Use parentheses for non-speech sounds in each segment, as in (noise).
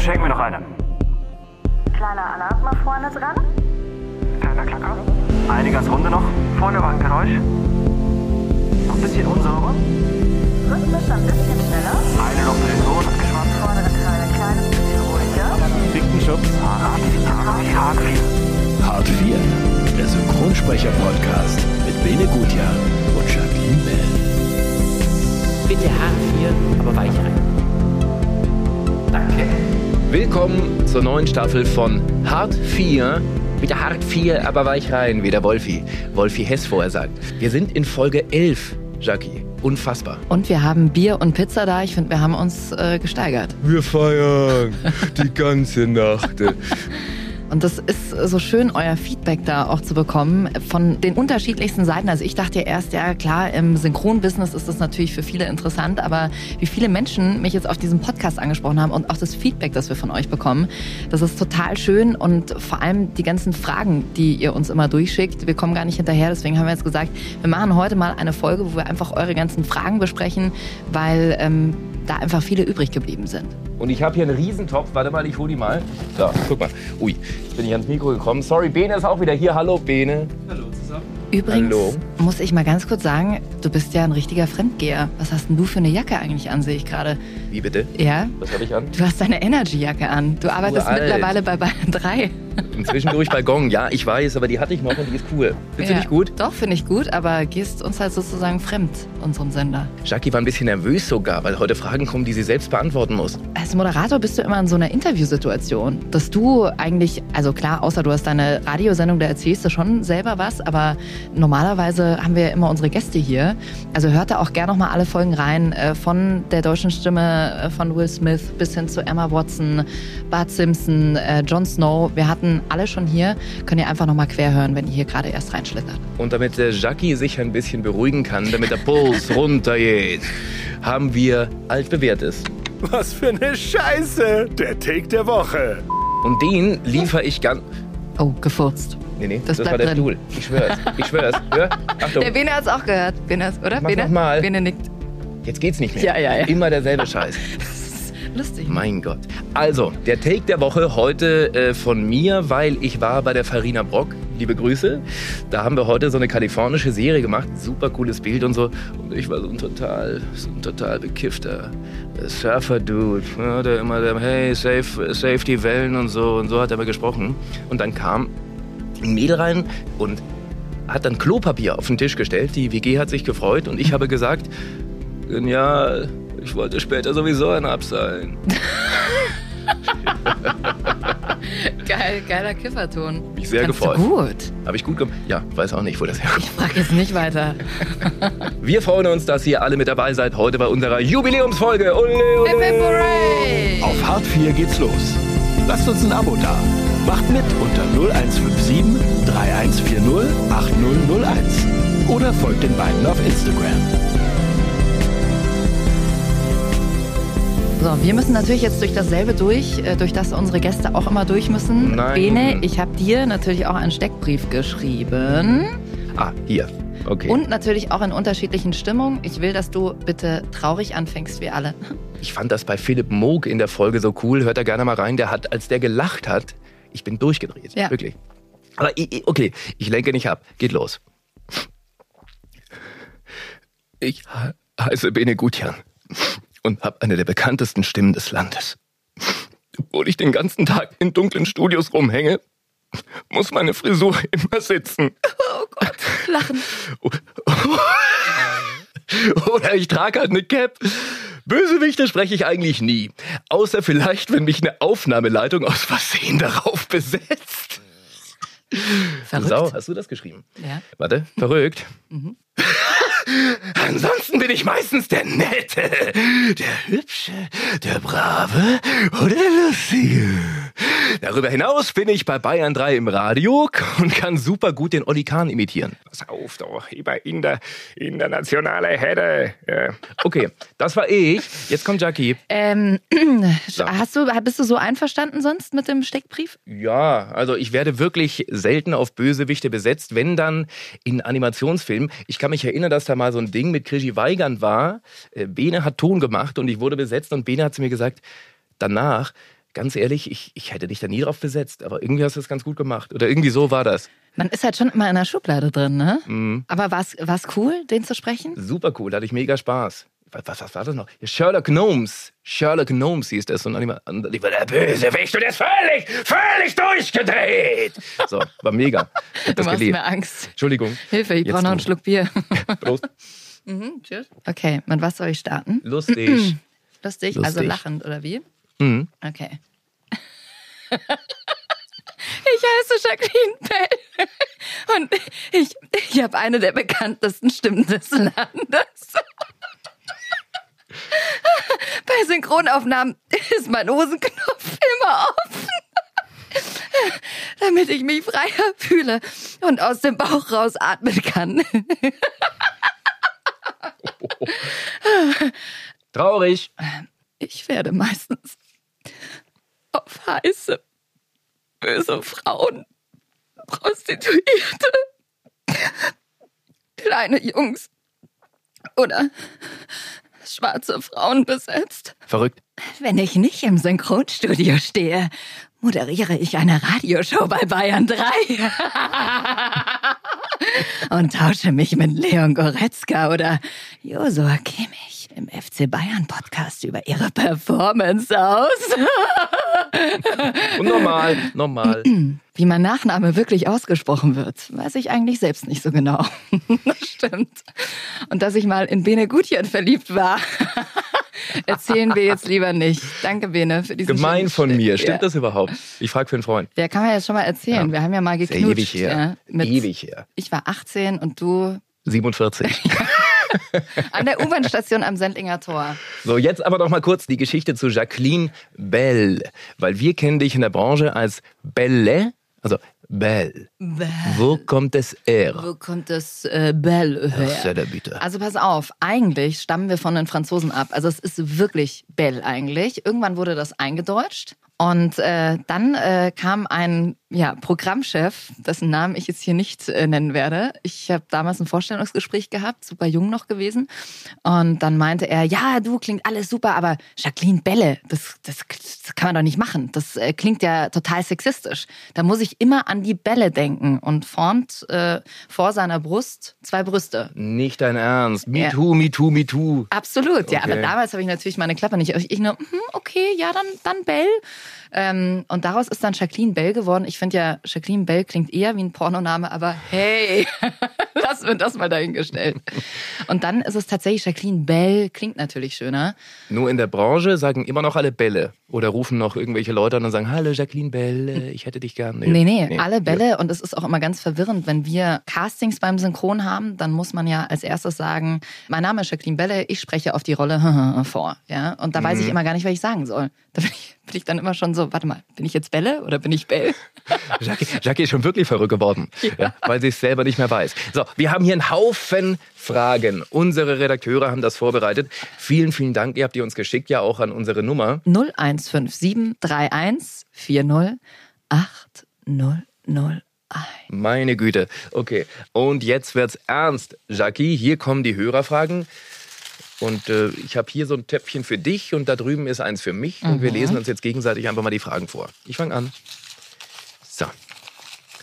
Schenken wir noch eine. Kleiner Alarm mal vorne dran. Kleiner Klacker. Einiges Runde noch. Vorne war ein Geräusch. Noch ein bisschen unsauber. Rhythmisch ein bisschen schneller. Eine noch für den Ton abgeschwappt. Vordere Teil ein kleines bisschen ruhiger. Dicken Schubs. Hart 4. Hart 4. Hart 4, der Synchronsprecher-Podcast mit Bene Gutjahr und Jacqueline Bell. Bitte hart 4, aber weich rein. Danke. Willkommen zur neuen Staffel von Hart 4. Bitte hart 4, aber weich rein, wie der Wolfi. Wolfi Hess vorher sagt. Wir sind in Folge 11, Jackie. Unfassbar. Und wir haben Bier und Pizza da. Ich finde, wir haben uns äh, gesteigert. Wir feiern die ganze Nacht. (laughs) Und das ist so schön, euer Feedback da auch zu bekommen von den unterschiedlichsten Seiten. Also ich dachte ja erst, ja klar, im Synchronbusiness ist das natürlich für viele interessant, aber wie viele Menschen mich jetzt auf diesem Podcast angesprochen haben und auch das Feedback, das wir von euch bekommen, das ist total schön und vor allem die ganzen Fragen, die ihr uns immer durchschickt. Wir kommen gar nicht hinterher, deswegen haben wir jetzt gesagt, wir machen heute mal eine Folge, wo wir einfach eure ganzen Fragen besprechen, weil ähm, da einfach viele übrig geblieben sind. Und ich habe hier einen Riesentopf. Warte mal, ich hole die mal. So, guck mal. Ui, jetzt bin ich ans Mikro gekommen. Sorry, Bene ist auch wieder hier. Hallo, Bene. Übrigens Hallo. muss ich mal ganz kurz sagen, du bist ja ein richtiger Fremdgeher. Was hast denn du für eine Jacke eigentlich an, sehe ich gerade? Wie bitte? Ja? Was habe ich an? Du hast deine Energy-Jacke an. Du arbeitest Uralt. mittlerweile bei Bayern (laughs) 3. Zwischendurch bei Gong. Ja, ich weiß, aber die hatte ich noch und die ist cool. Findest du Ja. nicht gut? Doch, finde ich gut, aber gehst uns halt sozusagen fremd, unserem Sender. Jackie war ein bisschen nervös sogar, weil heute Fragen kommen, die sie selbst beantworten muss. Als Moderator bist du immer in so einer Interviewsituation, dass du eigentlich, also klar, außer du hast deine Radiosendung, da erzählst du schon selber was, aber normalerweise haben wir ja immer unsere Gäste hier. Also hört da auch gerne noch mal alle Folgen rein, äh, von der deutschen Stimme äh, von Will Smith bis hin zu Emma Watson, Bart Simpson, äh, Jon Snow. Wir hatten alle schon hier. Könnt ihr einfach noch mal quer hören, wenn ihr hier gerade erst reinschlittert. Und damit der Jackie sich ein bisschen beruhigen kann, damit der Puls (laughs) runtergeht, haben wir altbewährtes. Was für eine Scheiße! Der Take der Woche. Und den liefere ich ganz. Oh, gefurzt. Nee, nee, Das das, war bleibt der drin. Stuhl. Ich schwör's. Ich schwör's. Hör. Achtung. Der Bene hat's auch gehört. Bene, oder? Mach Bene? noch mal. Bene nickt. Jetzt geht's nicht mehr. Ja, ja, ja. Immer derselbe Scheiß. (laughs) Lustig. Mein Gott. Also, der Take der Woche heute äh, von mir, weil ich war bei der Farina Brock. Liebe Grüße. Da haben wir heute so eine kalifornische Serie gemacht. Super cooles Bild und so. Und ich war so ein total, so ein total bekiffter äh, Surfer-Dude. Ja, der immer, der, hey, save, save die Wellen und so. Und so hat er mal gesprochen. Und dann kam ein Mädel rein und hat dann Klopapier auf den Tisch gestellt. Die WG hat sich gefreut und ich habe gesagt, genial, ich wollte später sowieso einen abseilen. (laughs) Geil, geiler Kifferton. Mich sehr Kannst gefreut. Gut. Habe ich gut gemacht? Ja, weiß auch nicht, wo das herkommt. Ich frage jetzt nicht weiter. (laughs) Wir freuen uns, dass ihr alle mit dabei seid heute bei unserer Jubiläumsfolge. Ole, ole. Hip, hip, hooray! Auf Hart 4 geht's los. Lasst uns ein Abo da. Macht mit unter 0157 3140 8001. Oder folgt den beiden auf Instagram. So, wir müssen natürlich jetzt durch dasselbe durch, äh, durch das unsere Gäste auch immer durch müssen. Nein. Bene, ich habe dir natürlich auch einen Steckbrief geschrieben. Ah, hier. Okay. Und natürlich auch in unterschiedlichen Stimmungen. Ich will, dass du bitte traurig anfängst, wie alle. Ich fand das bei Philipp Moog in der Folge so cool. Hört da gerne mal rein. Der hat, als der gelacht hat, ich bin durchgedreht. Ja. Wirklich. Aber okay, ich lenke nicht ab. Geht los. Ich he- heiße Bene Gutjan und habe eine der bekanntesten Stimmen des Landes. Obwohl ich den ganzen Tag in dunklen Studios rumhänge, muss meine Frisur immer sitzen. Oh Gott, lachen. (laughs) Oder ich trage halt eine Cap. Bösewichte spreche ich eigentlich nie. Außer vielleicht, wenn mich eine Aufnahmeleitung aus Versehen darauf besetzt. Verrückt. Sau, hast du das geschrieben? Ja. Warte, verrückt. Ansonsten bin ich meistens der Nette, der Hübsche, der Brave oder der Lustige. Darüber hinaus bin ich bei Bayern 3 im Radio und kann super gut den Olli Kahn imitieren. Pass auf, doch, über in der internationale Herde. Ja. Okay, das war ich. Jetzt kommt Jackie. Ähm, (clears throat) hast du, bist du so einverstanden sonst mit dem Steckbrief? Ja, also ich werde wirklich selten auf Bösewichte besetzt, wenn dann in Animationsfilmen. Ich kann mich erinnern, dass da mal so ein Ding mit Krischi Weigand war. Äh, Bene hat Ton gemacht und ich wurde besetzt und Bene hat zu mir gesagt, danach, ganz ehrlich, ich, ich hätte dich da nie drauf besetzt, aber irgendwie hast du es ganz gut gemacht. Oder irgendwie so war das. Man ist halt schon immer in der Schublade drin, ne? Mhm. Aber war es cool, den zu sprechen? Super cool, da hatte ich mega Spaß. Was, was, war das noch? Sherlock Gnomes. Sherlock Gnomes hieß das. Und ich war der Bösewicht und der ist völlig, völlig durchgedreht. So, war mega. Ich hab Du machst geliebt. mir Angst. Entschuldigung. Hilfe, ich brauche noch einen. Schluck Bier. (laughs) Prost. mhm, tschüss. Okay, mit was soll ich starten? Lustig. Lustig, (clears throat) Lustig. also lachend, oder wie? Mhm. Okay. (laughs) Ich heiße Jacqueline Bell und ich, ich habe eine der bekanntesten Stimmen des Landes. (laughs) (laughs) Bei Synchronaufnahmen ist mein Hosenknopf immer offen, (laughs) damit ich mich freier fühle und aus dem Bauch raus atmen kann. (laughs) Traurig. Ich werde meistens auf heiße, böse Frauen, Prostituierte, kleine Jungs oder schwarze Frauen besetzt. Verrückt. Wenn ich nicht im Synchronstudio stehe, moderiere ich eine Radioshow bei Bayern 3. (laughs) Und tausche mich mit Leon Goretzka oder Josua Kimmich im FC Bayern Podcast über ihre Performance aus. (laughs) Und normal, normal. (clears throat) Wie mein Nachname wirklich ausgesprochen wird, weiß ich eigentlich selbst nicht so genau. (laughs) das stimmt. Und dass ich mal in Bene Gutjen verliebt war, erzählen wir jetzt lieber nicht. Danke, Bene, für diesen Gemein von Stück. mir. Stimmt ja. das überhaupt? Ich frage für einen Freund. Ja, kann man jetzt schon mal erzählen. Ja. Wir haben ja mal ja geknutscht. ewig her. Ja, Ewig her. Ich war 18 und du 47. (laughs) an der U-Bahn-Station am Sendlinger Tor. So, jetzt aber noch mal kurz die Geschichte zu Jacqueline Bell. Weil wir kennen dich in der Branche als Belle, also Belle. Wo kommt das R? Wo kommt das äh, Belle her? Sehr der bitte. Also pass auf, eigentlich stammen wir von den Franzosen ab. Also es ist wirklich Belle eigentlich. Irgendwann wurde das eingedeutscht. Und äh, dann äh, kam ein ja, Programmchef, dessen Namen ich jetzt hier nicht äh, nennen werde. Ich habe damals ein Vorstellungsgespräch gehabt, super jung noch gewesen. Und dann meinte er, ja, du klingt alles super, aber Jacqueline Bälle, das, das, das kann man doch nicht machen. Das äh, klingt ja total sexistisch. Da muss ich immer an die Bälle denken und formt äh, vor seiner Brust zwei Brüste. Nicht dein Ernst. Me Ja. too, me too, me too. Absolut, ja. Okay. Aber damals habe ich natürlich meine Klappe nicht. Ich nur, mhm, okay, ja, dann, dann Bell. Ähm, und daraus ist dann Jacqueline Bell geworden. Ich finde ja, Jacqueline Bell klingt eher wie ein Pornoname, aber hey, (laughs) lassen wir das mal dahingestellt. Und dann ist es tatsächlich Jacqueline Bell, klingt natürlich schöner. Nur in der Branche sagen immer noch alle Bälle. Oder rufen noch irgendwelche Leute an und sagen, hallo Jacqueline Bell, ich hätte dich gern. Nee, nee, alle Bälle. Und es ist auch immer ganz verwirrend, wenn wir Castings beim Synchron haben, dann muss man ja als erstes sagen, mein Name ist Jacqueline Bälle, ich spreche auf die Rolle (laughs) vor. Ja? Und da weiß ich immer gar nicht, was ich sagen soll. Da bin ich, bin ich dann immer schon so, warte mal, bin ich jetzt Bälle oder bin ich Bell? (laughs) Jackie, Jackie ist schon wirklich verrückt geworden, ja. weil sie es selber nicht mehr weiß. So, wir haben hier einen Haufen Fragen. Unsere Redakteure haben das vorbereitet. Vielen, vielen Dank. Ihr habt die uns geschickt, ja auch an unsere Nummer. 0157 31 40 8001. Meine Güte. Okay, und jetzt wird's ernst. Jackie, hier kommen die Hörerfragen. Und äh, ich habe hier so ein Töpfchen für dich und da drüben ist eins für mich. Und wir lesen uns jetzt gegenseitig einfach mal die Fragen vor. Ich fange an.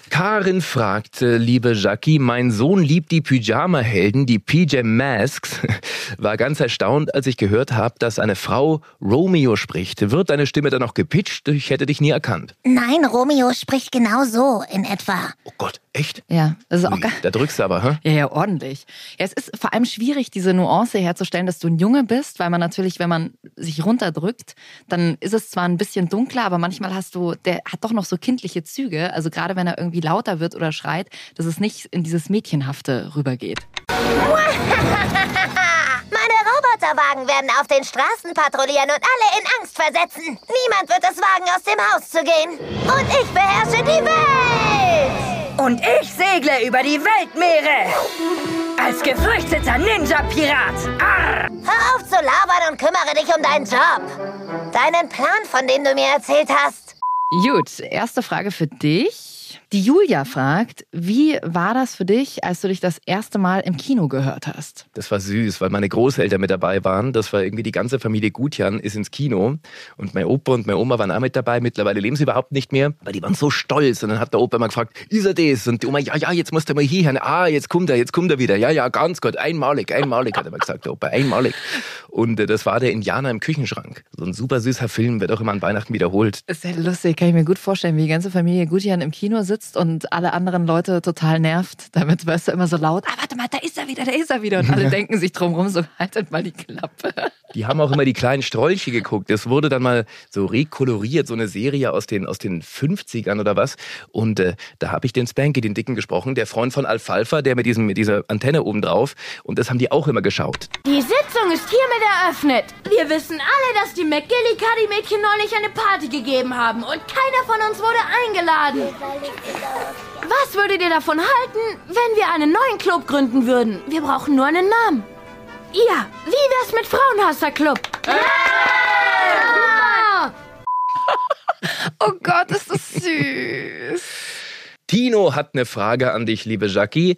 Karin fragt, liebe Jackie, mein Sohn liebt die Pyjama-Helden, die PJ Masks. (laughs) War ganz erstaunt, als ich gehört habe, dass eine Frau Romeo spricht. Wird deine Stimme dann noch gepitcht? Ich hätte dich nie erkannt. Nein, Romeo spricht genau so in etwa. Oh Gott, echt? Ja, das ist auch Ui, geil. da drückst du aber, hä? Ja, ja, ordentlich. Ja, es ist vor allem schwierig, diese Nuance herzustellen, dass du ein Junge bist, weil man natürlich, wenn man sich runterdrückt, dann ist es zwar ein bisschen dunkler, aber manchmal hast du, der hat doch noch so kindliche Züge. Also gerade wenn er irgendwie lauter wird oder schreit, dass es nicht in dieses Mädchenhafte rübergeht. (laughs) Meine Roboter Bollerwagen werden auf den Straßen patrouillieren und alle in Angst versetzen. Niemand wird es wagen, aus dem Haus zu gehen. Und ich beherrsche die Welt! Und ich segle über die Weltmeere. Als gefürchteter Ninja-Pirat. Hör auf zu labern und kümmere dich um deinen Job. Deinen Plan, von dem du mir erzählt hast. Gut, erste Frage für dich. Die Julia fragt, wie war das für dich, als du dich das erste Mal im Kino gehört hast? Das war süß, weil meine Großeltern mit dabei waren. Das war irgendwie die ganze Familie Gutjan ist ins Kino. Und mein Opa und meine Oma waren auch mit dabei. Mittlerweile leben sie überhaupt nicht mehr, weil die waren so stolz. Und dann hat der Opa immer gefragt, ist er das? Und die Oma, ja, ja, jetzt musst du mal hierher. Ah, jetzt kommt er, jetzt kommt er wieder. Ja, ja, ganz gut. Einmalig, einmalig, hat er mal gesagt, der Opa, einmalig. Und äh, das war der Indianer im Küchenschrank. So ein super süßer Film, wird auch immer an Weihnachten wiederholt. Ist ja lustig, kann ich mir gut vorstellen, wie die ganze Familie Gutjan im Kino sitzt und alle anderen Leute total nervt. (laughs) Damit weißt du immer so laut, ah, warte mal, da ist er wieder, da ist er wieder. Und alle denken sich drumherum so, haltet mal die Klappe. (laughs) Die haben auch immer die kleinen Strolche geguckt. Das wurde dann mal so rekoloriert, so eine Serie aus den, aus den 50ern oder was. Und äh, da habe ich den Spanky, den Dicken, gesprochen, der Freund von Alfalfa, der mit, diesem, mit dieser Antenne oben drauf. Und das haben die auch immer geschaut. Die Sitzung ist hiermit eröffnet. Wir wissen alle, dass die McGillicuddy-Mädchen neulich eine Party gegeben haben und keiner von uns wurde eingeladen. Was würdet ihr davon halten, wenn wir einen neuen Club gründen würden? Wir brauchen nur einen Namen. Ja, wie wär's mit Frauenhasser-Club? Ja! Oh Gott, ist das süß. Tino hat eine Frage an dich, liebe Jackie.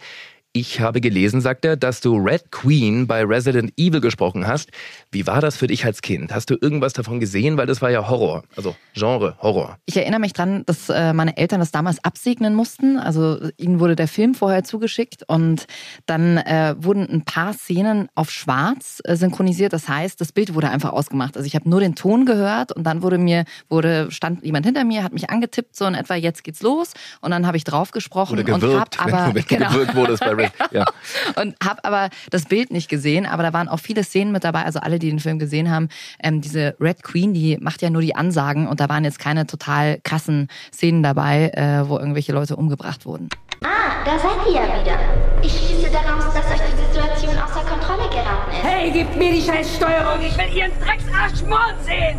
Ich habe gelesen, sagt er, dass du Red Queen bei Resident Evil gesprochen hast. Wie war das für dich als Kind? Hast du irgendwas davon gesehen? Weil das war ja Horror, also Genre Horror. Ich erinnere mich dran, dass äh, meine Eltern das damals absegnen mussten. Also ihnen wurde der Film vorher zugeschickt und dann äh, wurden ein paar Szenen auf Schwarz äh, synchronisiert. Das heißt, das Bild wurde einfach ausgemacht. Also ich habe nur den Ton gehört und dann wurde mir wurde stand jemand hinter mir, hat mich angetippt so in etwa jetzt geht's los und dann habe ich drauf gesprochen und hab aber wenn, (laughs) wenn genau. gewirkt wurde bei Red. Ja. (laughs) und habe aber das Bild nicht gesehen. Aber da waren auch viele Szenen mit dabei. Also alle, die den Film gesehen haben, ähm, diese Red Queen, die macht ja nur die Ansagen und da waren jetzt keine total krassen Szenen dabei, äh, wo irgendwelche Leute umgebracht wurden. Ah, da seid ihr ja wieder. Ich schließe daraus, dass euch die Situation außer Kontrolle geraten ist. Hey, gebt mir die scheiß Steuerung. Ich will ihren Drecksarsch Mord sehen.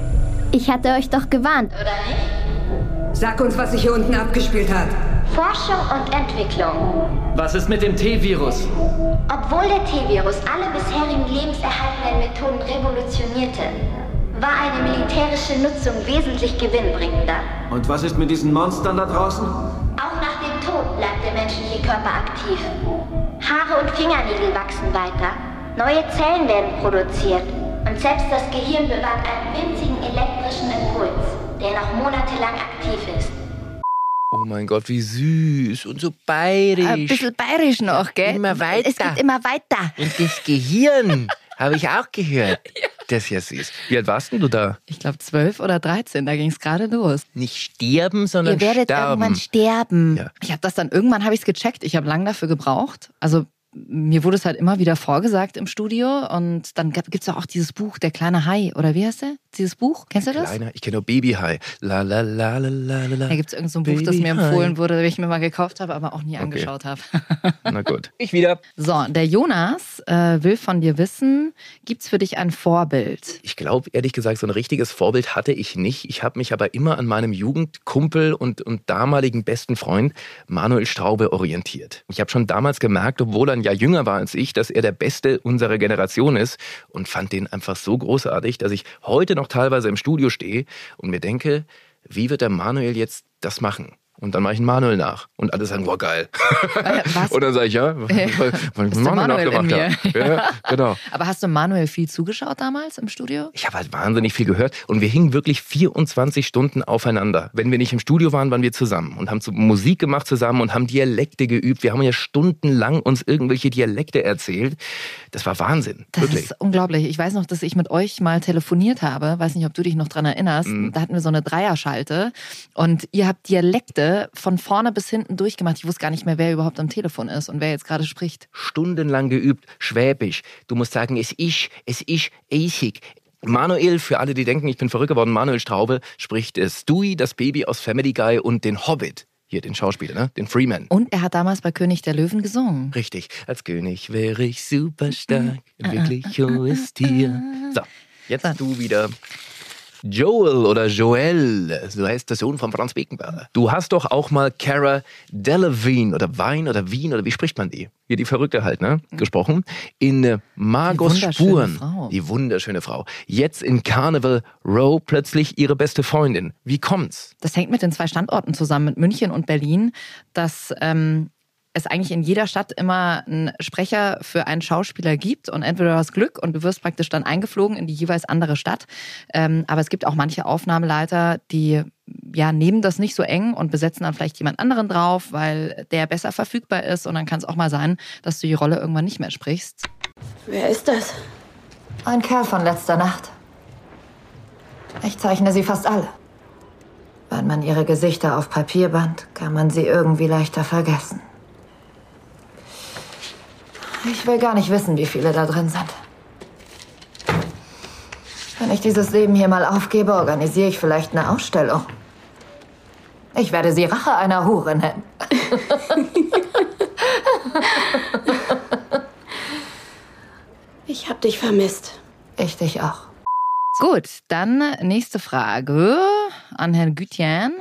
Ich hatte euch doch gewarnt, oder nicht? Sag uns, was sich hier unten abgespielt hat. Forschung und Entwicklung. Was ist mit dem T-Virus? Obwohl der T-Virus alle bisherigen lebenserhaltenden Methoden revolutionierte, war eine militärische Nutzung wesentlich gewinnbringender. Und was ist mit diesen Monstern da draußen? Auch nach dem Tod bleibt der menschliche Körper aktiv. Haare und Fingernägel wachsen weiter. Neue Zellen werden produziert. Und selbst das Gehirn bewahrt einen winzigen elektrischen Impuls, der noch monatelang aktiv ist. Oh mein Gott, wie süß und so bayerisch. Ein bisschen bayerisch noch, gell? Immer weiter. Es geht immer weiter. Und das Gehirn (laughs) habe ich auch gehört. Das ist ja süß. Wie alt warst denn du da? Ich glaube zwölf oder dreizehn, da ging es gerade los. Nicht sterben, sondern Ihr werdet sterben. irgendwann sterben. Ja. Ich habe das dann irgendwann habe ich es gecheckt. Ich habe lang dafür gebraucht. Also mir wurde es halt immer wieder vorgesagt im Studio und dann gibt es auch dieses Buch Der kleine Hai oder wie heißt der? Dieses Buch, kennst du das? Kleiner, ich kenne nur Babyhai. La la la la la la. Da gibt es irgend so ein Buch, das Baby mir empfohlen Hai. wurde, das ich mir mal gekauft habe, aber auch nie angeschaut habe. (laughs) Na gut. Ich wieder. So, der Jonas äh, will von dir wissen, gibt's für dich ein Vorbild? Ich glaube, ehrlich gesagt, so ein richtiges Vorbild hatte ich nicht. Ich habe mich aber immer an meinem Jugendkumpel und, und damaligen besten Freund Manuel Straube orientiert. Ich habe schon damals gemerkt, obwohl er ein Jahr jünger war als ich, dass er der Beste unserer Generation ist und fand den einfach so großartig, dass ich heute noch teilweise im Studio stehe und mir denke, wie wird der Manuel jetzt das machen? Und dann mache ich einen Manuel nach. Und alle sagen, wow, geil. was? (laughs) Und dann sage ich, ja, weil, weil ich der Manuel nachgemacht habe. Ja, (laughs) genau. Aber hast du Manuel viel zugeschaut damals im Studio? Ich habe halt wahnsinnig viel gehört und wir hingen wirklich 24 Stunden aufeinander. Wenn wir nicht im Studio waren, waren wir zusammen und haben Musik gemacht zusammen und haben Dialekte geübt. Wir haben ja stundenlang uns irgendwelche Dialekte erzählt. Das war Wahnsinn, Das wirklich. ist unglaublich. Ich weiß noch, dass ich mit euch mal telefoniert habe. Weiß nicht, ob du dich noch dran erinnerst. Mhm. Da hatten wir so eine Dreierschalte und ihr habt Dialekte von vorne bis hinten durchgemacht. Ich wusste gar nicht mehr, wer überhaupt am Telefon ist und wer jetzt gerade spricht. Stundenlang geübt, Schwäbisch. Du musst sagen, es ist, es ist eisig. Manuel, für alle, die denken, ich bin verrückt geworden, Manuel Straube spricht Stewie, das Baby aus Family Guy und den Hobbit. Hier, den Schauspieler, ne? Den Freeman. Und er hat damals bei König der Löwen gesungen. Richtig. Als König wäre ich super stark. Ein wirklich hohes Tier. So, jetzt du wieder. Joel oder Joel, so heißt der Sohn von Franz Beckenbauer. Du hast doch auch mal Cara Delevingne oder Wein oder Wien oder wie spricht man die? Hier die Verrückte halt, ne? Gesprochen. In äh, Margos Die Spuren. Frau. Die wunderschöne Frau. Jetzt in Carnival Row plötzlich ihre beste Freundin. Wie kommt's? Das hängt mit den zwei Standorten zusammen, mit München und Berlin, dass ähm, es eigentlich in jeder Stadt immer einen Sprecher für einen Schauspieler gibt und entweder du hast Glück und du wirst praktisch dann eingeflogen in die jeweils andere Stadt. Ähm, aber es gibt auch manche Aufnahmeleiter, die ja nehmen das nicht so eng und besetzen dann vielleicht jemand anderen drauf, weil der besser verfügbar ist und dann kann es auch mal sein, dass du die Rolle irgendwann nicht mehr sprichst. Wer ist das? Ein Kerl von letzter Nacht. Ich zeichne sie fast alle. Wenn man ihre Gesichter auf Papier band, kann man sie irgendwie leichter vergessen. Ich will gar nicht wissen, wie viele da drin sind. Wenn ich dieses Leben hier mal aufgebe, organisiere ich vielleicht eine Ausstellung. Ich werde sie Rache einer Hure nennen. (laughs) Ich hab dich vermisst. Ich dich auch. Gut, dann nächste Frage an Herrn Gütjan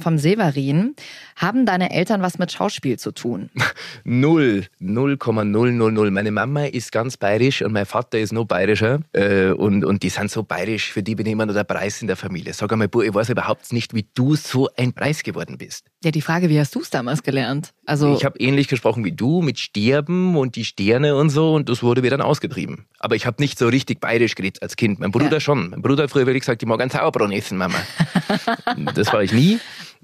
vom Severin. Haben deine Eltern was mit Schauspiel zu tun? (laughs) Null, 0,000. Meine Mama ist ganz bayerisch und mein Vater ist noch bayerischer. Äh, und, und die sind so bayerisch, für die bin ich immer noch der Preis in der Familie. Sag einmal, ich weiß überhaupt nicht, wie du so ein Preis geworden bist. Ja, die Frage, wie hast du es damals gelernt? Also Ich habe ähnlich gesprochen wie du, mit Sterben und die Sterne und so, und das wurde mir dann ausgetrieben. Aber ich habe nicht so richtig bayerisch geredet als Kind. Mein Bruder schon. Mein Bruder hat früher wirklich gesagt, ich mag einen Sauerbraten essen, Mama. (laughs) das war ich nie.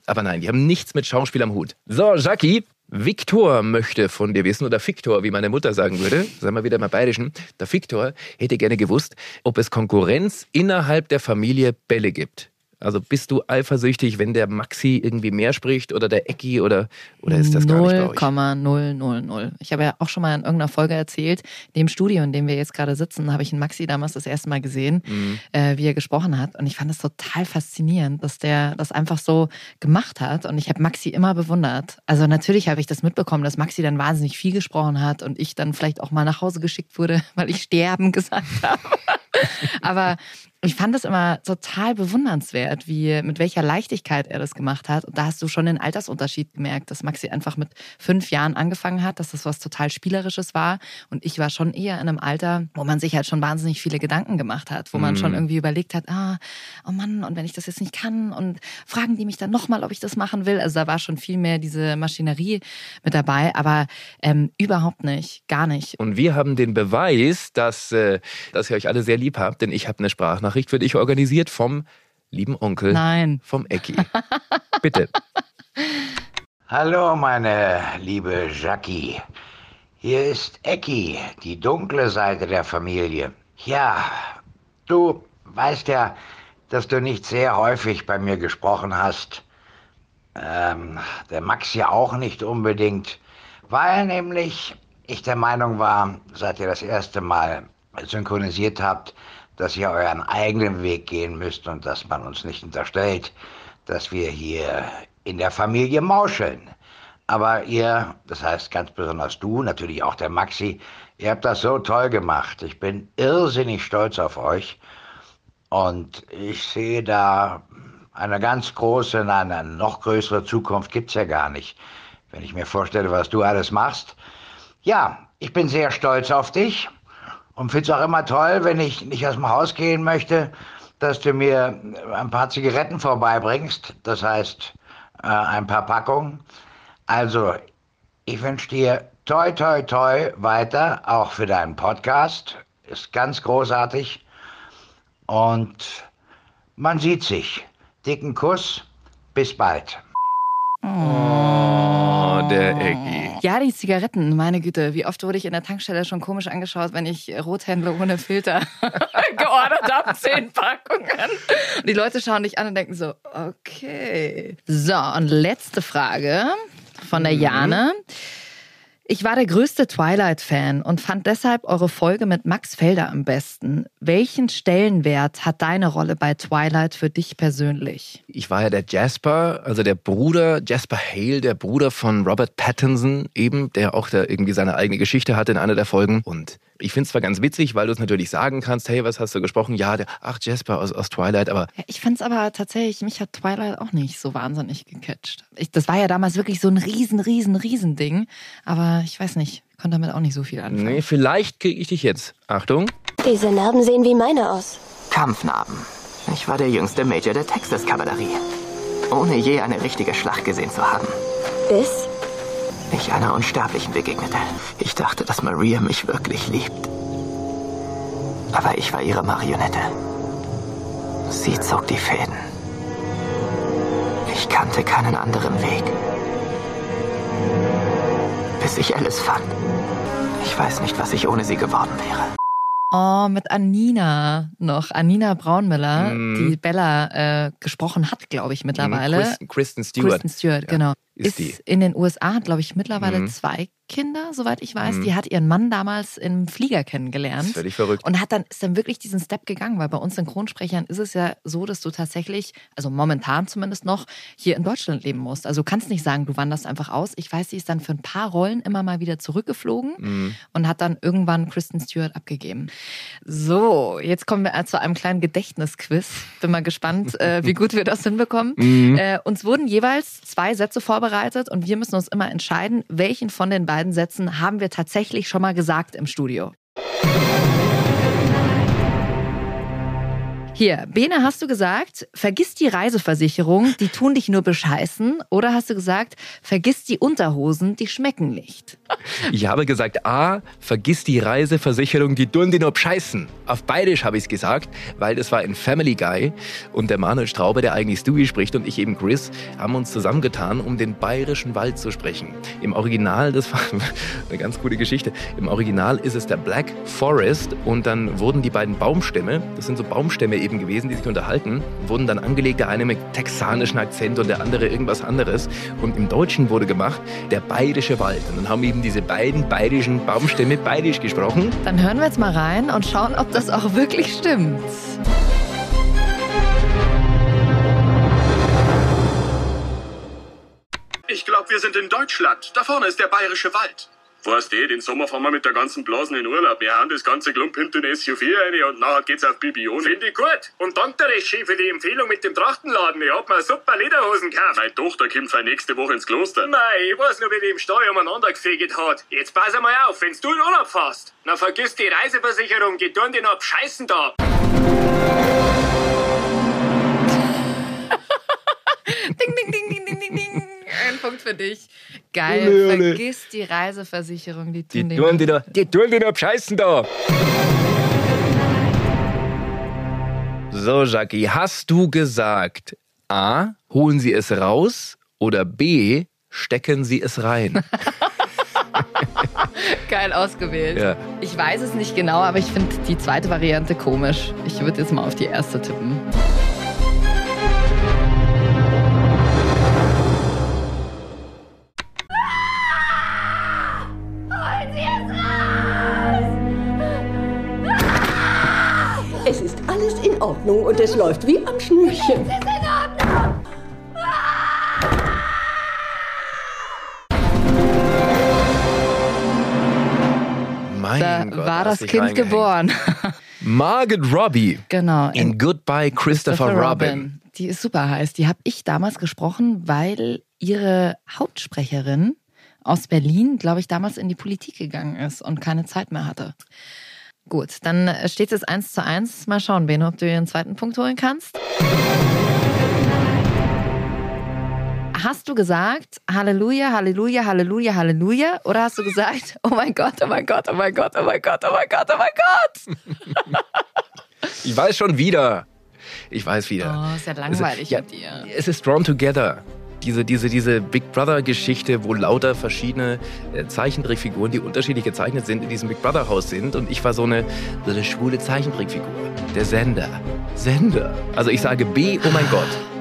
Aber nein, wir haben nichts mit Schauspiel am Hut. So, Jackie, Viktor möchte von dir wissen, oder Viktor, wie meine Mutter sagen würde, sagen wir wieder mal bayerischen, der Viktor hätte gerne gewusst, ob es Konkurrenz innerhalb der Familie Bälle gibt. Also bist du eifersüchtig, wenn der Maxi irgendwie mehr spricht oder der Ecki oder, oder ist das gar nicht bei euch? 0,000. Ich habe ja auch schon mal in irgendeiner Folge erzählt, dem Studio, in dem wir jetzt gerade sitzen, habe ich einen Maxi damals das erste Mal gesehen, Mhm. äh, wie er gesprochen hat. Und ich fand es total faszinierend, dass der das einfach so gemacht hat. Und ich habe Maxi immer bewundert. Also natürlich habe ich das mitbekommen, dass Maxi dann wahnsinnig viel gesprochen hat und ich dann vielleicht auch mal nach Hause geschickt wurde, (laughs) weil ich sterben gesagt (laughs) habe. Aber ich fand es immer total bewundernswert, wie mit welcher Leichtigkeit er das gemacht hat. Und da hast du schon den Altersunterschied gemerkt, dass Maxi einfach mit fünf Jahren angefangen hat, dass das was total Spielerisches war. Und ich war schon eher in einem Alter, wo man sich halt schon wahnsinnig viele Gedanken gemacht hat, wo man Mhm. schon irgendwie überlegt hat, ah, oh Mann, und wenn ich das jetzt nicht kann und fragen die mich dann nochmal, ob ich das machen will. Also da war schon viel mehr diese Maschinerie mit dabei, aber ähm, überhaupt nicht, gar nicht. Und wir haben den Beweis, dass, äh, dass ihr euch alle sehr lieb habt, denn ich habe eine Sprachnachricht für dich organisiert vom lieben Onkel. Nein. Vom Ecki. Bitte. (laughs) Hallo, meine liebe Jackie. Hier ist Ecki, die dunkle Seite der Familie. Ja, du weißt ja, dass du nicht sehr häufig bei mir gesprochen hast. Ähm, der Max ja auch nicht unbedingt, weil nämlich ich der Meinung war, seit ihr das erste Mal synchronisiert habt, dass ihr euren eigenen Weg gehen müsst und dass man uns nicht unterstellt, dass wir hier in der Familie mauscheln. Aber ihr, das heißt ganz besonders du, natürlich auch der Maxi, ihr habt das so toll gemacht. Ich bin irrsinnig stolz auf euch. Und ich sehe da eine ganz große, nein, eine noch größere Zukunft gibt's ja gar nicht. Wenn ich mir vorstelle, was du alles machst. Ja, ich bin sehr stolz auf dich und find's auch immer toll, wenn ich nicht aus dem Haus gehen möchte, dass du mir ein paar Zigaretten vorbeibringst. Das heißt, äh, ein paar Packungen. Also, ich wünsche dir toi, toi, toi weiter, auch für deinen Podcast. Ist ganz großartig. Und man sieht sich. Dicken Kuss. Bis bald. Oh, der Ecki. Ja, die Zigaretten, meine Güte, wie oft wurde ich in der Tankstelle schon komisch angeschaut, wenn ich Rothändler ohne Filter (laughs) geordert habe, zehn Packungen. Und die Leute schauen dich an und denken so, okay. So, und letzte Frage von der Jane. Ich war der größte Twilight-Fan und fand deshalb eure Folge mit Max Felder am besten. Welchen Stellenwert hat deine Rolle bei Twilight für dich persönlich? Ich war ja der Jasper, also der Bruder, Jasper Hale, der Bruder von Robert Pattinson, eben, der auch da irgendwie seine eigene Geschichte hatte in einer der Folgen. Und ich finde es zwar ganz witzig, weil du es natürlich sagen kannst, hey, was hast du gesprochen? Ja, der, ach, Jasper aus, aus Twilight, aber. Ja, ich fand es aber tatsächlich, mich hat Twilight auch nicht so wahnsinnig gecatcht. Ich, das war ja damals wirklich so ein riesen, riesen, riesen Ding. Aber ich weiß nicht, konnte damit auch nicht so viel anfangen. Nee, vielleicht kriege ich dich jetzt. Achtung. Diese Narben sehen wie meine aus. Kampfnarben. Ich war der jüngste Major der Texas-Kavallerie. Ohne je eine richtige Schlacht gesehen zu haben. Bis? Ich einer Unsterblichen begegnete. Ich dachte, dass Maria mich wirklich liebt. Aber ich war ihre Marionette. Sie zog die Fäden. Ich kannte keinen anderen Weg. Bis ich Alice fand. Ich weiß nicht, was ich ohne sie geworden wäre. Oh, mit Anina noch. Anina Braunmüller, Mhm. die Bella äh, gesprochen hat, glaube ich, mittlerweile. Kristen, Kristen Stewart. Kristen Stewart, Ja, genau. Ist Ist, die. in den USA, hat, glaube ich, mittlerweile Mhm. zwei Kinder, soweit ich weiß. Mhm. Die hat ihren Mann damals im Flieger kennengelernt. Das ist völlig verrückt. Und hat dann, ist dann wirklich diesen Step gegangen, weil bei uns Synchronsprechern ist es ja so, dass du tatsächlich, also momentan zumindest noch, hier in Deutschland leben musst. Also du kannst nicht sagen, du wanderst einfach aus. Ich weiß, sie ist dann für ein paar Rollen immer mal wieder zurückgeflogen Mhm. und hat dann irgendwann Kristen Stewart abgegeben. So, jetzt kommen wir zu einem kleinen Gedächtnisquiz. Bin mal gespannt, äh, wie gut wir das hinbekommen. Mhm. Äh, uns wurden jeweils zwei Sätze vorbereitet und wir müssen uns immer entscheiden, welchen von den beiden Sätzen haben wir tatsächlich schon mal gesagt im Studio. Hier, Bene, hast du gesagt, vergiss die Reiseversicherung, die tun dich nur bescheißen? Oder hast du gesagt, vergiss die Unterhosen, die schmecken nicht? Ich habe gesagt, A, vergiss die Reiseversicherung, die tun die nur scheißen. Auf Bayerisch habe ich es gesagt, weil das war in Family Guy und der Manuel Straube, der eigentlich Stewie spricht und ich eben Chris, haben uns zusammengetan, um den bayerischen Wald zu sprechen. Im Original, das war (laughs) eine ganz coole Geschichte, im Original ist es der Black Forest und dann wurden die beiden Baumstämme, das sind so Baumstämme eben gewesen, die sich unterhalten, wurden dann angelegt, der eine mit texanischen Akzent und der andere irgendwas anderes. Und im Deutschen wurde gemacht, der bayerische Wald. Und dann haben eben diese beiden bayerischen Baumstämme bayerisch gesprochen. Dann hören wir jetzt mal rein und schauen, ob das auch wirklich stimmt. Ich glaube, wir sind in Deutschland. Da vorne ist der bayerische Wald. Weißt du, den Sommer fahren wir mit der ganzen Blasen in Urlaub. Wir haben das ganze Klump hinten in SUV rein und nachher geht's auf Bibione. Finde ich gut. Und danke der Regie für die Empfehlung mit dem Trachtenladen. Ich hab mir super Lederhosen gekauft. Meine Tochter kommt für nächste Woche ins Kloster. Mei, ich weiß nur, wie die im Stall umeinander gefegt hat. Jetzt pass mal auf, wenn's du in Urlaub fährst, dann vergiss die Reiseversicherung, tun dir noch bescheißen da. Für dich. Geil. Ole, ole. Vergiss die Reiseversicherung, die tun Die tun die da, die tun die da scheißen da. So, Jackie, hast du gesagt, A, holen Sie es raus oder B, stecken Sie es rein? (laughs) Geil ausgewählt. Ja. Ich weiß es nicht genau, aber ich finde die zweite Variante komisch. Ich würde jetzt mal auf die erste tippen. Ordnung und es läuft wie am Schnürchen. Es ist in Ordnung! Mein Da Gott, war das Kind geboren. (laughs) Margaret Robbie. Genau. In Goodbye Christopher, Robin. Die ist super heiß. Die habe ich damals gesprochen, weil ihre Hauptsprecherin aus Berlin, glaube ich, damals in die Politik gegangen ist und keine Zeit mehr hatte. Gut, dann steht es jetzt eins zu eins. Mal schauen, Beno, ob du ihren zweiten Punkt holen kannst. Hast du gesagt Halleluja, Halleluja, Halleluja, Halleluja? Oder hast du gesagt, oh mein Gott, oh mein Gott, oh mein Gott, oh mein Gott, oh mein Gott, oh mein Gott? Ich weiß schon wieder. Ich weiß wieder. Oh, ist ja langweilig ja, mit dir. Es ist Drawn Together. Diese, diese, diese Big Brother-Geschichte, wo lauter verschiedene äh, Zeichentrickfiguren, die unterschiedlich gezeichnet sind, in diesem Big Brother-Haus sind. Und ich war so eine, so eine schwule Zeichentrickfigur. Der Sender. Sender. Also ich sage B, oh mein Gott.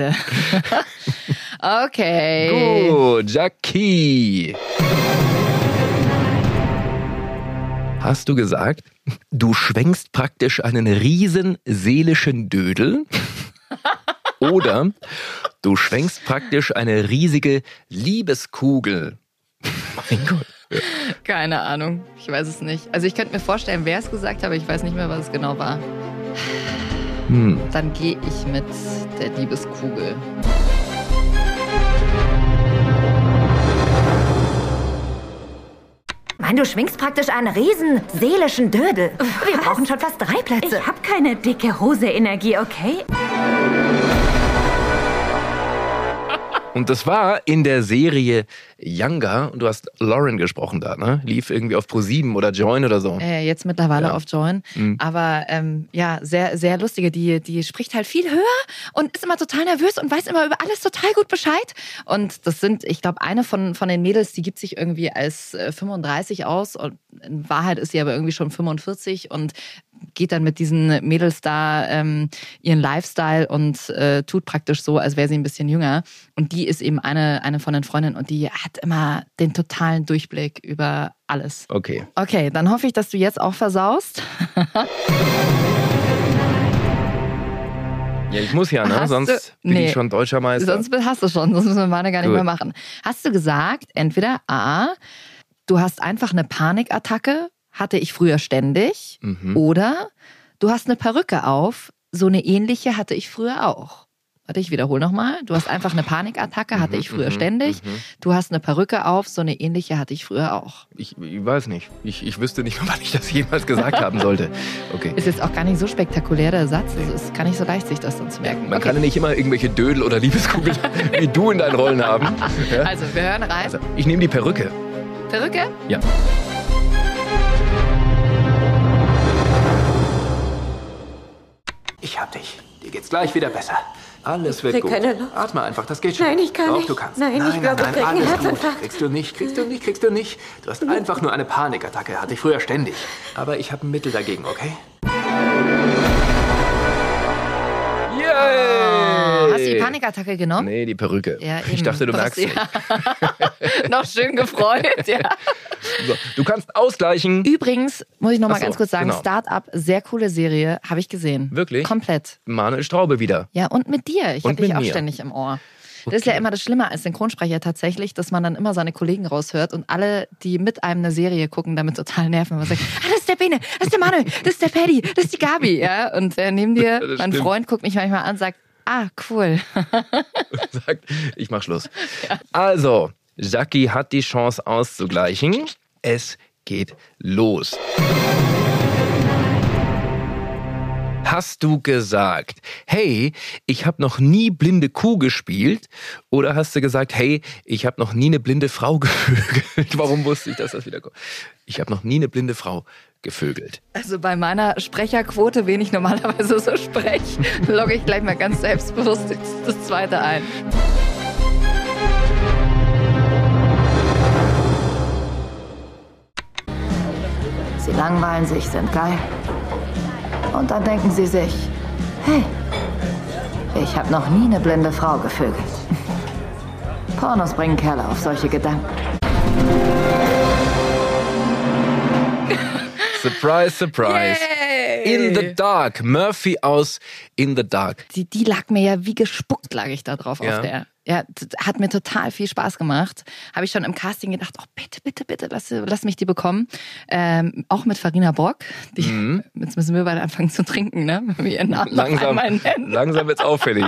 Schwede. (laughs) okay. Gut, Jackie. Hast du gesagt, du schwenkst praktisch einen riesen seelischen Dödel? (laughs) Oder du schwenkst praktisch eine riesige Liebeskugel? Mein Gott. Keine Ahnung. Ich weiß es nicht. Also ich könnte mir vorstellen, wer es gesagt hat, aber ich weiß nicht mehr, was es genau war. Hm. Dann gehe ich mit der Liebeskugel. Mann, du schwingst praktisch einen riesen seelischen Dödel. Wir brauchen schon fast drei Plätze. Ich hab keine dicke Hose-Energie, okay? Und das war in der Serie Younger. Und du hast Lauren gesprochen da, ne? Lief irgendwie auf Pro7 oder Join oder so. Äh, jetzt mittlerweile Ja. auf Join. Mhm. Aber ähm, ja, sehr, sehr lustige. Die, die spricht halt viel höher und ist immer total nervös und weiß immer über alles total gut Bescheid. Und das sind, ich glaube, eine von, von den Mädels, die gibt sich irgendwie als äh, 35 aus. Und in Wahrheit ist sie aber irgendwie schon 45 und geht dann mit diesen Mädels da ähm, ihren Lifestyle und äh, tut praktisch so, als wäre sie ein bisschen jünger. Und die ist eben eine, eine von den Freundinnen und die hat immer den totalen Durchblick über alles. Okay. Okay, dann hoffe ich, dass du jetzt auch versaust. (laughs) Ja, ich muss ja, ne? Hast Sonst du- bin Nee. ich schon deutscher Meister. Sonst hast du schon, sonst müssen wir meine gar nicht Gut. mehr machen. Hast du gesagt, entweder A, du hast einfach eine Panikattacke, hatte ich früher ständig, Mhm. oder du hast eine Perücke auf, so eine ähnliche hatte ich früher auch. Warte, ich wiederhole nochmal. Du hast einfach eine Panikattacke, hatte ich früher mhm, ständig. mhm. Du hast eine Perücke auf, so eine ähnliche hatte ich früher auch. Ich, ich weiß nicht. Ich, ich wüsste nicht, (laughs) wann ich das jemals gesagt haben sollte. Okay. Ist jetzt auch gar nicht so spektakulär der Satz. Also es ist gar nicht so leicht, sich das dann zu merken. Man kann ja nicht immer irgendwelche Dödel oder Liebeskugeln (laughs) wie du in deinen Rollen haben. (laughs) Ja? Also, wir hören rein. Also, ich nehme die Perücke. Perücke? Ja. Ich hab dich. Dir geht's gleich wieder besser. Alles wird gut. keine Luft. Atme einfach, das geht schon. Nein, ich kann Doch, nicht. du kannst. Nein, ich glaube, ich nein, krieg einen alles gut. Kriegst du nicht, kriegst du nicht, kriegst du nicht. Du hast einfach nur eine Panikattacke. Hatte ich früher ständig. Aber ich habe ein Mittel dagegen, okay? Yay! Hast du die Panikattacke genommen? Nee, die Perücke. Ja, ich dachte, du merkst hast- nicht. (laughs) (laughs) Noch schön gefreut, ja. So, du kannst ausgleichen. Übrigens, muss ich noch mal Ach so, ganz kurz sagen, genau. Start-up, sehr coole Serie, habe ich gesehen. Wirklich? Komplett. Manuel Straube wieder. Ja, und mit dir. Ich Und habe dich mit auch mir. ständig im Ohr. Das ist ja immer das Schlimme als Synchronsprecher tatsächlich, dass man dann immer seine Kollegen raushört und alle, die mit einem eine Serie gucken, damit total nerven, man sagt, ah, das ist der Bene, das ist der Manuel, das ist der Paddy, das ist die Gabi, ja. Und äh, neben dir, Das mein stimmt. Freund guckt mich manchmal an und sagt, ah, cool. (laughs) sagt, ich mach Schluss. Also, Jackie hat die Chance auszugleichen. Es geht los. Hast du gesagt, hey, ich habe noch nie blinde Kuh gespielt? Oder hast du gesagt, hey, ich habe noch nie eine blinde Frau (laughs) gevögelt? Warum wusste ich, dass das wieder kommt? Ich habe noch nie eine blinde Frau gevögelt. Also bei meiner Sprecherquote, wen ich normalerweise so spreche, (laughs) logge ich gleich mal ganz selbstbewusst das zweite ein. Sie langweilen sich, sind geil. Und dann denken sie sich, hey, ich habe noch nie eine blinde Frau gevögelt. Pornos bringen Kerle auf solche Gedanken. (laughs) Surprise, surprise. In the Dark. Murphy aus In the Dark. Die, die lag mir ja wie gespuckt, lag ich da drauf Ja. auf der. Ja, hat mir total viel Spaß gemacht. Habe ich schon im Casting gedacht, oh bitte, bitte, bitte, lass, lass mich die bekommen. Ähm, auch mit Farina Brock. Die, Jetzt müssen wir beide anfangen zu trinken, ne? Wenn wir ihren Namen noch Mhm. Langsam, einmal nennen. langsam wird's auffällig.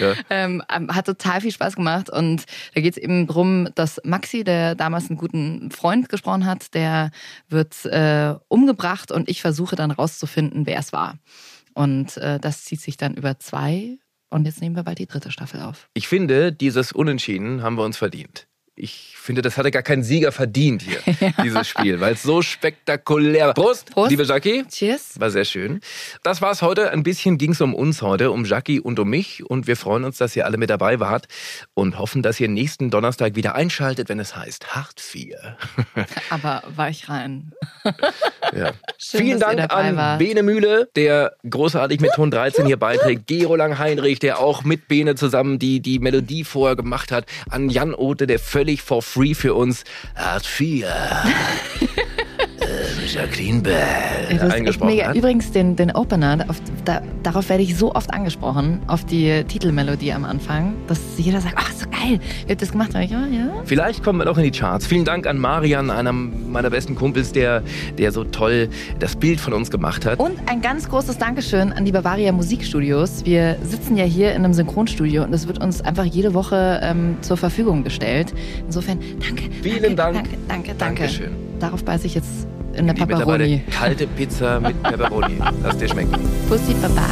Ja. Ähm, ähm, hat total viel Spaß gemacht und da geht es eben drum, dass Maxi, der damals einen guten Freund gesprochen hat, der wird äh, umgebracht und ich versuche dann rauszufinden, wer es war. Und äh, das zieht sich dann über zwei und jetzt nehmen wir bald die dritte Staffel auf. Ich finde, dieses Unentschieden haben wir uns verdient. Ich finde, das hatte gar keinen Sieger verdient hier, (laughs) dieses Spiel, weil es so spektakulär war. Prost, Prost. liebe Jackie. Cheers. War sehr schön. Das war's heute. Ein bisschen ging's um uns heute, um Jackie und um mich. Und wir freuen uns, dass ihr alle mit dabei wart und hoffen, dass ihr nächsten Donnerstag wieder einschaltet, wenn es heißt Hart 4. (laughs) Aber weich rein. (laughs) Ja. Schön, Vielen Dank an wart. Bene Mühle, der großartig mit Ton 13 hier beiträgt. Gero Lang-Heinrich, der auch mit Bene zusammen die, die Melodie vorher gemacht hat. An Jan Ote, der völlig for free für uns Art 4. (laughs) Jacqueline Bell Ja, das eingesprochen mega. hat. Übrigens, den, den Opener, auf, da, darauf werde ich so oft angesprochen, auf die Titelmelodie am Anfang, dass jeder sagt, ach, so geil, wer hat das gemacht? Ich, ja, ja. Vielleicht kommen wir noch in die Charts. Vielen Dank an Marian, einer meiner besten Kumpels, der, der so toll das Bild von uns gemacht hat. Und ein ganz großes Dankeschön an die Bavaria Musikstudios. Wir sitzen ja hier in einem Synchronstudio und es wird uns einfach jede Woche ähm, zur Verfügung gestellt. Insofern, danke. Vielen Dank. Danke, danke, danke. Dankeschön. Darauf beiße ich jetzt in der Pepperoni. kalte Pizza mit Pepperoni. (laughs) Lass dir schmecken. Pussy Baba.